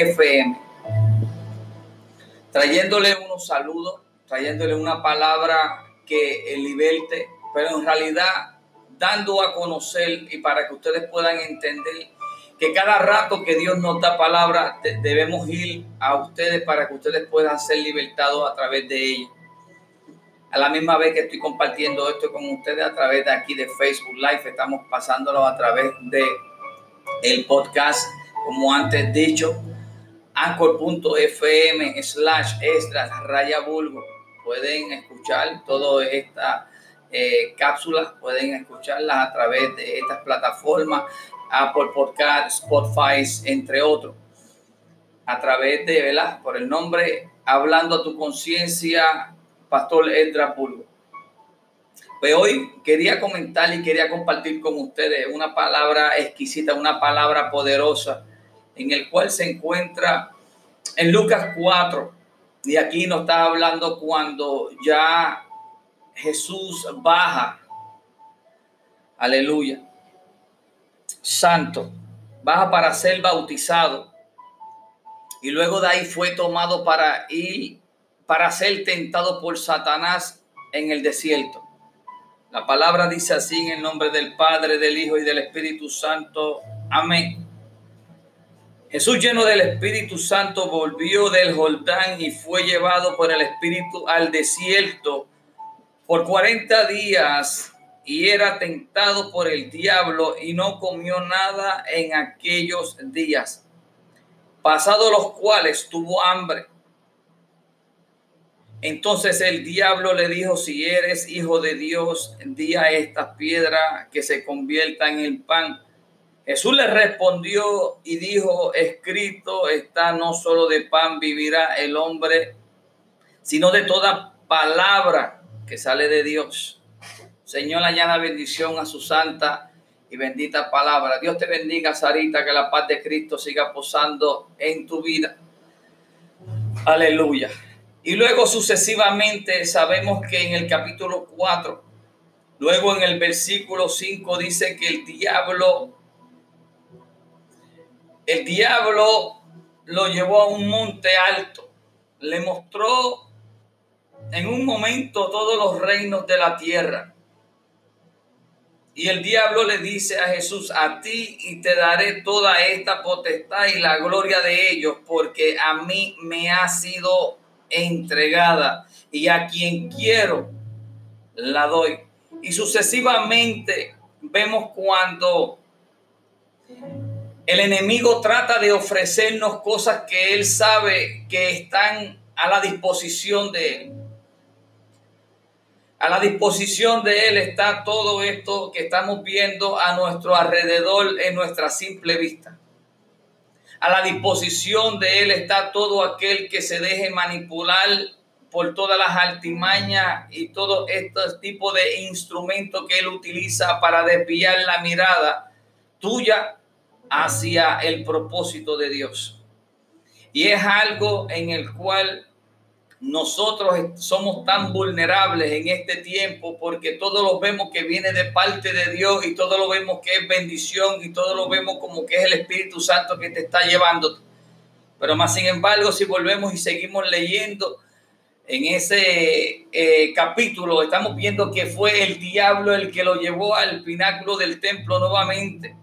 FM, trayéndole unos saludos, trayéndole una palabra que liberte, pero en realidad dando a conocer y para que ustedes puedan entender que cada rato que Dios nos da palabra debemos ir a ustedes para que ustedes puedan ser libertados a través de ella. A la misma vez que estoy compartiendo esto con ustedes a través de aquí de Facebook Live, estamos pasándolo a través de el podcast, como antes dicho, anchor.fm slash extras raya vulgo. Pueden escuchar todas estas eh, cápsulas, pueden escucharlas a través de estas plataformas, Apple Podcast, Spotify, entre otros. A través de, ¿verdad? Por el nombre Hablando a tu conciencia, Pastor Edra Pulgo. Pues hoy quería comentar y quería compartir con ustedes una palabra exquisita, una palabra poderosa, en el cual se encuentra en Lucas 4. Y aquí nos está hablando cuando ya Jesús baja. Aleluya. Santo. Baja para ser bautizado. Y luego de ahí fue tomado para ir, para ser tentado por Satanás en el desierto. La palabra dice así en el nombre del Padre, del Hijo y del Espíritu Santo. Amén. Jesús lleno del Espíritu Santo volvió del Jordán y fue llevado por el Espíritu al desierto por 40 días y era tentado por el diablo y no comió nada en aquellos días, pasados los cuales tuvo hambre. Entonces el diablo le dijo, si eres hijo de Dios, di a esta piedra que se convierta en pan. Jesús le respondió y dijo, escrito está, no solo de pan vivirá el hombre, sino de toda palabra que sale de Dios. Señor, añada bendición a su santa y bendita palabra. Dios te bendiga, Sarita, que la paz de Cristo siga posando en tu vida. Aleluya. Y luego sucesivamente sabemos que en el capítulo 4, luego en el versículo 5 dice que el diablo, el diablo lo llevó a un monte alto, le mostró en un momento todos los reinos de la tierra. Y el diablo le dice a Jesús, a ti y te daré toda esta potestad y la gloria de ellos, porque a mí me ha sido entregada y a quien quiero la doy. Y sucesivamente vemos cuando el enemigo trata de ofrecernos cosas que él sabe que están a la disposición de él. A la disposición de Él está todo esto que estamos viendo a nuestro alrededor en nuestra simple vista. A la disposición de Él está todo aquel que se deje manipular por todas las altimañas y todo este tipo de instrumentos que Él utiliza para desviar la mirada tuya hacia el propósito de Dios. Y es algo en el cual nosotros somos tan vulnerables en este tiempo porque todo lo vemos que viene de parte de Dios y todo lo vemos que es bendición y todo lo vemos como que es el Espíritu Santo que te está llevando. Pero más sin embargo, si volvemos y seguimos leyendo en ese eh, capítulo, estamos viendo que fue el diablo el que lo llevó al pináculo del templo nuevamente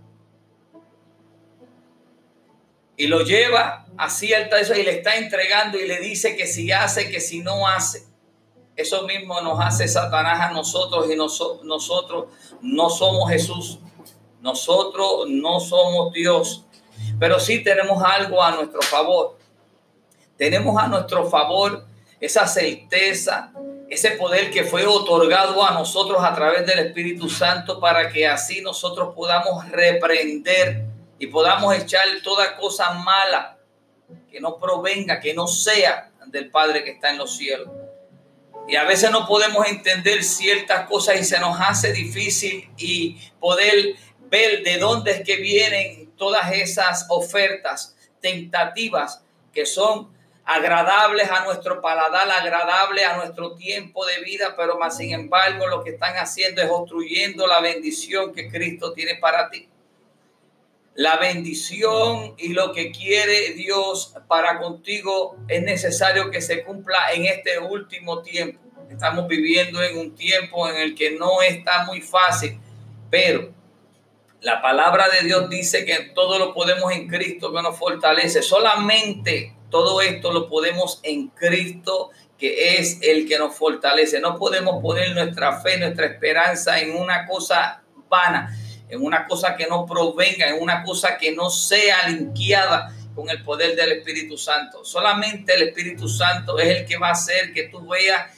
y lo lleva así alta eso y le está entregando y le dice que si hace, que si no hace. Eso mismo nos hace Satanás a nosotros y nosotros no somos Jesús. Nosotros no somos Dios. Pero sí tenemos algo a nuestro favor. Tenemos a nuestro favor esa certeza, ese poder que fue otorgado a nosotros a través del Espíritu Santo para que así nosotros podamos reprender y podamos echar toda cosa mala que no provenga, que no sea del Padre que está en los cielos. Y a veces no podemos entender ciertas cosas y se nos hace difícil y poder ver de dónde es que vienen todas esas ofertas tentativas que son agradables a nuestro paladar, agradables a nuestro tiempo de vida, pero más sin embargo lo que están haciendo es obstruyendo la bendición que Cristo tiene para ti. La bendición y lo que quiere Dios para contigo es necesario que se cumpla en este último tiempo. Estamos viviendo en un tiempo en el que no está muy fácil, pero la palabra de Dios dice que todo lo podemos en Cristo que nos fortalece. Solamente todo esto lo podemos en Cristo que es el que nos fortalece. No podemos poner nuestra fe, nuestra esperanza en una cosa vana en una cosa que no provenga, en una cosa que no sea limpiada con el poder del Espíritu Santo. Solamente el Espíritu Santo es el que va a hacer que tú veas,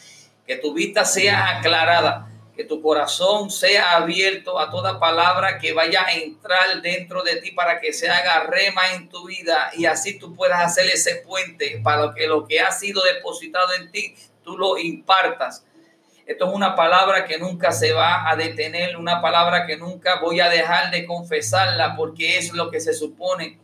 que tu vista sea aclarada, que tu corazón sea abierto a toda palabra que vaya a entrar dentro de ti para que se haga rema en tu vida y así tú puedas hacer ese puente para que lo que ha sido depositado en ti, tú lo impartas esto es una palabra que nunca se va a detener, una palabra que nunca voy a dejar de confesarla porque es lo que se supone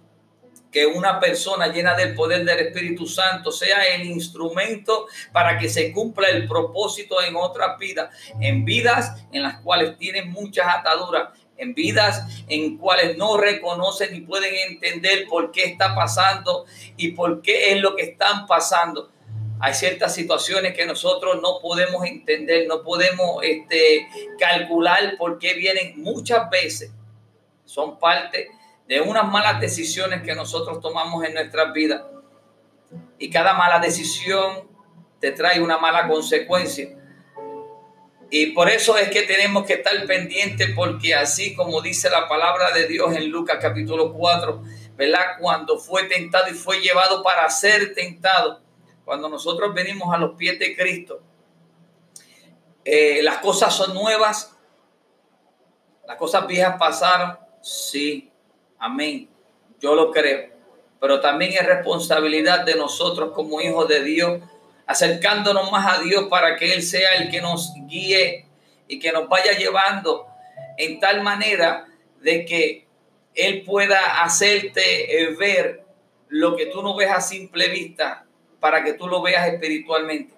que una persona llena del poder del Espíritu Santo sea el instrumento para que se cumpla el propósito en otras vidas, en vidas en las cuales tienen muchas ataduras, en vidas en cuales no reconocen ni pueden entender por qué está pasando y por qué es lo que están pasando. Hay ciertas situaciones que nosotros no podemos entender, no podemos este, calcular por qué vienen muchas veces. Son parte de unas malas decisiones que nosotros tomamos en nuestras vidas. Y cada mala decisión te trae una mala consecuencia. Y por eso es que tenemos que estar pendientes porque así como dice la palabra de Dios en Lucas capítulo 4, ¿verdad? Cuando fue tentado y fue llevado para ser tentado cuando nosotros venimos a los pies de Cristo, eh, las cosas son nuevas, las cosas viejas pasaron, sí, amén, yo lo creo, pero también es responsabilidad de nosotros como hijos de Dios, acercándonos más a Dios para que Él sea el que nos guíe y que nos vaya llevando en tal manera de que Él pueda hacerte eh, ver lo que tú no ves a simple vista, para que tú lo veas espiritualmente.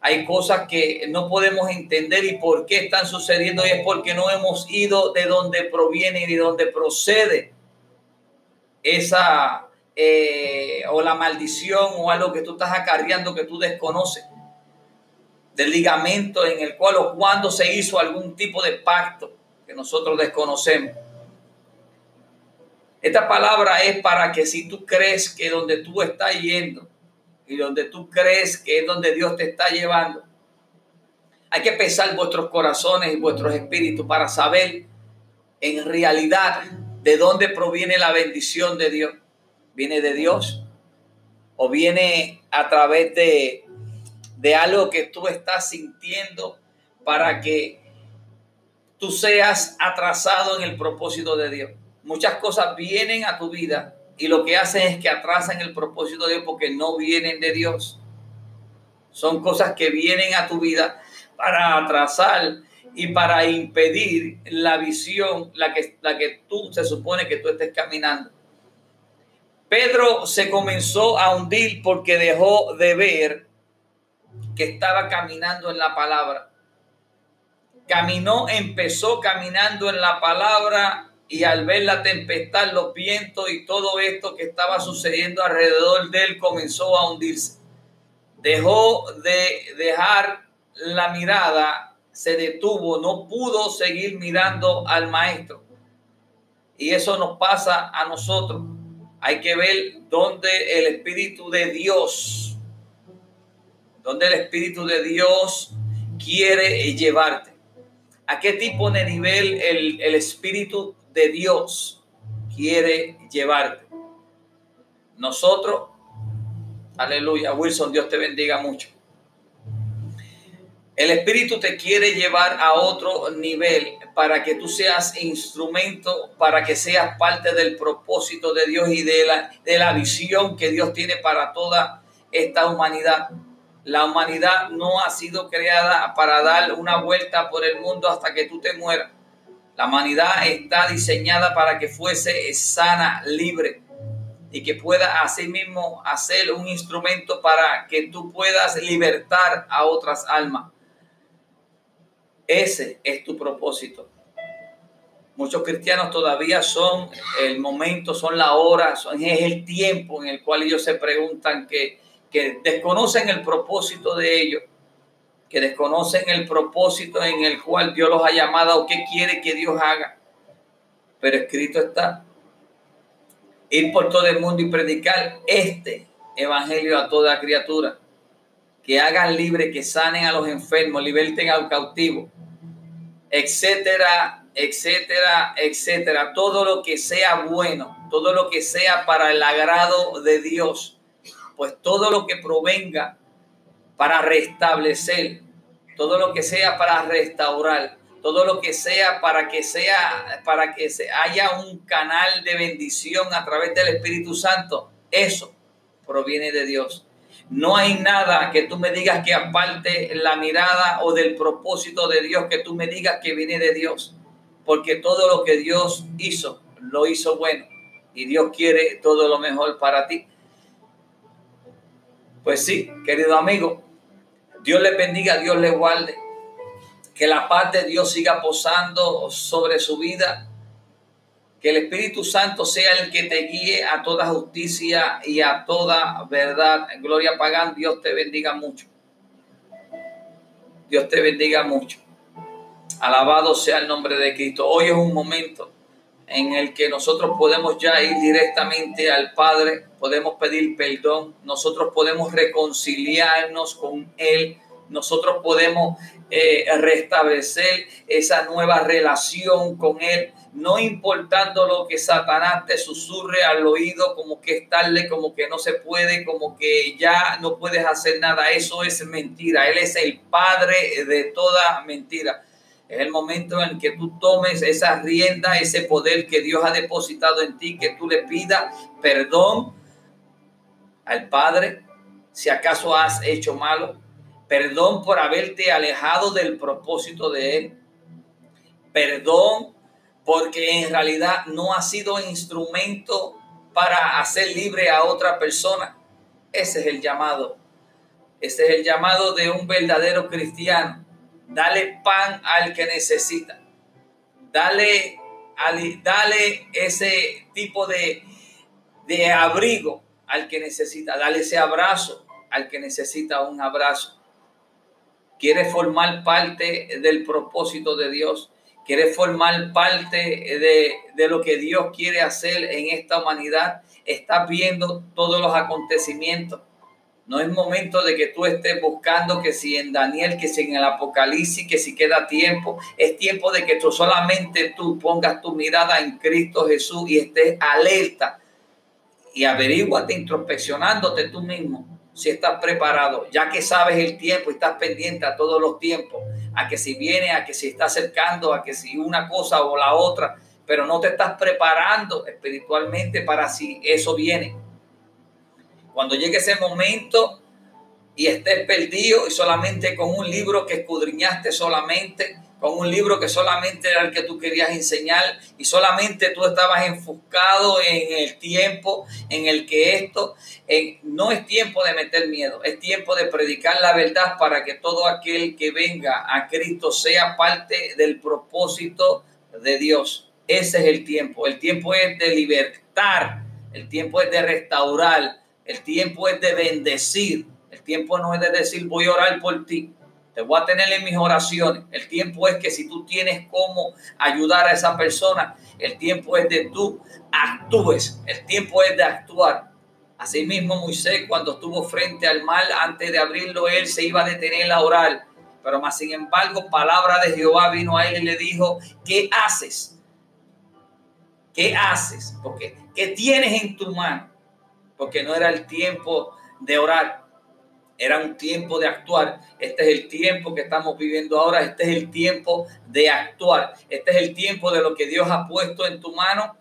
Hay cosas que no podemos entender y por qué están sucediendo y es porque no hemos ido de donde proviene y de donde procede esa eh, o la maldición o algo que tú estás acarreando que tú desconoces del ligamento en el cual o cuando se hizo algún tipo de pacto que nosotros desconocemos. Esta palabra es para que si tú crees que donde tú estás yendo y donde tú crees que es donde Dios te está llevando. Hay que pesar vuestros corazones y vuestros espíritus para saber en realidad de dónde proviene la bendición de Dios. ¿Viene de Dios? ¿O viene a través de, de algo que tú estás sintiendo para que tú seas atrasado en el propósito de Dios? Muchas cosas vienen a tu vida y lo que hacen es que atrasan el propósito de Dios porque no vienen de Dios. Son cosas que vienen a tu vida para atrasar y para impedir la visión, la que, la que tú se supone que tú estés caminando. Pedro se comenzó a hundir porque dejó de ver que estaba caminando en la palabra. Caminó, empezó caminando en la palabra y al ver la tempestad, los vientos y todo esto que estaba sucediendo alrededor de él comenzó a hundirse. Dejó de dejar la mirada, se detuvo, no pudo seguir mirando al maestro. Y eso nos pasa a nosotros. Hay que ver dónde el Espíritu de Dios, dónde el Espíritu de Dios quiere llevarte. ¿A qué tipo de nivel el, el Espíritu de Dios quiere llevarte. Nosotros, aleluya, Wilson, Dios te bendiga mucho. El Espíritu te quiere llevar a otro nivel para que tú seas instrumento, para que seas parte del propósito de Dios y de la, de la visión que Dios tiene para toda esta humanidad. La humanidad no ha sido creada para dar una vuelta por el mundo hasta que tú te mueras. La humanidad está diseñada para que fuese sana, libre y que pueda asimismo hacer un instrumento para que tú puedas libertar a otras almas. Ese es tu propósito. Muchos cristianos todavía son el momento, son la hora, son, es el tiempo en el cual ellos se preguntan que, que desconocen el propósito de ellos, que desconocen el propósito en el cual Dios los ha llamado o qué quiere que Dios haga. Pero escrito está, ir por todo el mundo y predicar este evangelio a toda criatura, que hagan libre, que sanen a los enfermos, liberten al cautivo, etcétera, etcétera, etcétera. Todo lo que sea bueno, todo lo que sea para el agrado de Dios, pues todo lo que provenga para restablecer, todo lo que sea para restaurar, todo lo que sea para que sea para que se haya un canal de bendición a través del Espíritu Santo, eso proviene de Dios. No hay nada que tú me digas que aparte la mirada o del propósito de Dios que tú me digas que viene de Dios, porque todo lo que Dios hizo, lo hizo bueno y Dios quiere todo lo mejor para ti. Pues sí, querido amigo, Dios le bendiga, Dios le guarde. Que la paz de Dios siga posando sobre su vida. Que el Espíritu Santo sea el que te guíe a toda justicia y a toda verdad. Gloria Pagán, Dios te bendiga mucho. Dios te bendiga mucho. Alabado sea el nombre de Cristo. Hoy es un momento en el que nosotros podemos ya ir directamente al Padre, podemos pedir perdón, nosotros podemos reconciliarnos con Él, nosotros podemos eh, restablecer esa nueva relación con Él, no importando lo que Satanás te susurre al oído, como que es tarde, como que no se puede, como que ya no puedes hacer nada, eso es mentira, Él es el Padre de toda mentira. Es el momento en que tú tomes esa rienda, ese poder que Dios ha depositado en ti, que tú le pidas perdón al Padre si acaso has hecho malo. Perdón por haberte alejado del propósito de Él. Perdón porque en realidad no ha sido instrumento para hacer libre a otra persona. Ese es el llamado. Ese es el llamado de un verdadero cristiano Dale pan al que necesita. Dale, dale ese tipo de, de abrigo al que necesita. Dale ese abrazo al que necesita un abrazo. Quiere formar parte del propósito de Dios. Quiere formar parte de, de lo que Dios quiere hacer en esta humanidad. Estás viendo todos los acontecimientos no es momento de que tú estés buscando que si en Daniel, que si en el Apocalipsis, que si queda tiempo. Es tiempo de que tú solamente tú pongas tu mirada en Cristo Jesús y estés alerta y averiguate introspeccionándote tú mismo si estás preparado, ya que sabes el tiempo y estás pendiente a todos los tiempos, a que si viene, a que si está acercando, a que si una cosa o la otra, pero no te estás preparando espiritualmente para si eso viene. Cuando llegue ese momento y estés perdido y solamente con un libro que escudriñaste solamente, con un libro que solamente era el que tú querías enseñar y solamente tú estabas enfocado en el tiempo en el que esto, no es tiempo de meter miedo, es tiempo de predicar la verdad para que todo aquel que venga a Cristo sea parte del propósito de Dios. Ese es el tiempo. El tiempo es de libertar, el tiempo es de restaurar, el tiempo es de bendecir. El tiempo no es de decir voy a orar por ti. Te voy a tener en mis oraciones. El tiempo es que si tú tienes cómo ayudar a esa persona, el tiempo es de tú actúes. El tiempo es de actuar. Asimismo, Moisés, cuando estuvo frente al mal, antes de abrirlo, él se iba a detener a orar. Pero más sin embargo, palabra de Jehová vino a él y le dijo, ¿qué haces? ¿Qué haces? Porque, ¿qué tienes en tu mano? Porque no era el tiempo de orar, era un tiempo de actuar. Este es el tiempo que estamos viviendo ahora, este es el tiempo de actuar, este es el tiempo de lo que Dios ha puesto en tu mano,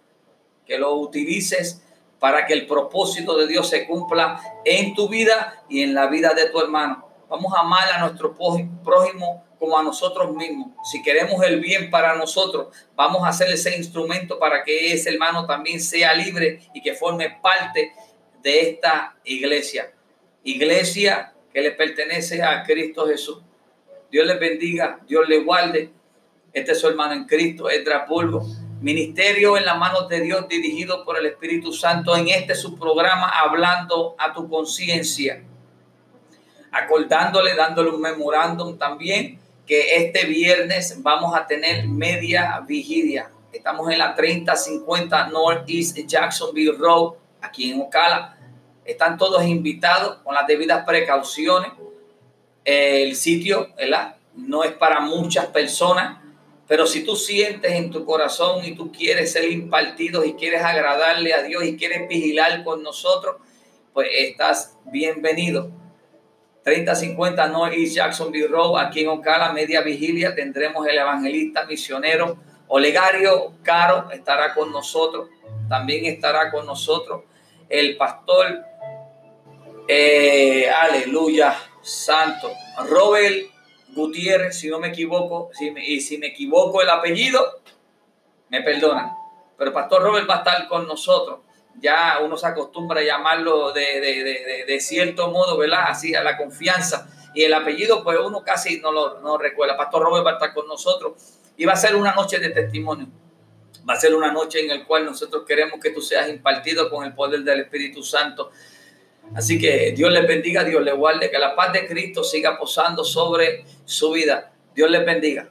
que lo utilices para que el propósito de Dios se cumpla en tu vida y en la vida de tu hermano. Vamos a amar a nuestro prójimo como a nosotros mismos. Si queremos el bien para nosotros, vamos a hacer ese instrumento para que ese hermano también sea libre y que forme parte de esta iglesia. Iglesia que le pertenece a Cristo Jesús. Dios les bendiga, Dios les guarde. Este es su hermano en Cristo, Edra Pulvo. Ministerio en las manos de Dios dirigido por el Espíritu Santo en este su programa hablando a tu conciencia. Acordándole, dándole un memorándum también que este viernes vamos a tener media vigilia. Estamos en la 3050 Northeast Jacksonville Road, aquí en Ocala. Están todos invitados con las debidas precauciones. El sitio, ¿verdad? No es para muchas personas pero si tú sientes en tu corazón y tú quieres ser impartido y quieres agradarle a Dios y quieres vigilar con nosotros, pues estás bienvenido. 3050 North East Jacksonville Road, aquí en Ocala, media vigilia, tendremos el evangelista misionero Olegario Caro, estará con nosotros. También estará con nosotros el pastor, eh, aleluya, santo, Robert Gutiérrez, si no me equivoco, si y si me equivoco el apellido, me perdonan. Pero pastor Robert va a estar con nosotros. Ya uno se acostumbra a llamarlo de, cierto modo, ¿verdad? Así, a la confianza. Y el apellido, pues uno casi no lo no recuerda. Pastor Robert va a estar con nosotros y va a ser una noche de testimonio. Va a ser una noche en la cual nosotros queremos que tú seas impartido con el poder del Espíritu Santo Así que Dios les bendiga, Dios les guarde, que la paz de Cristo siga posando sobre su vida. Dios les bendiga.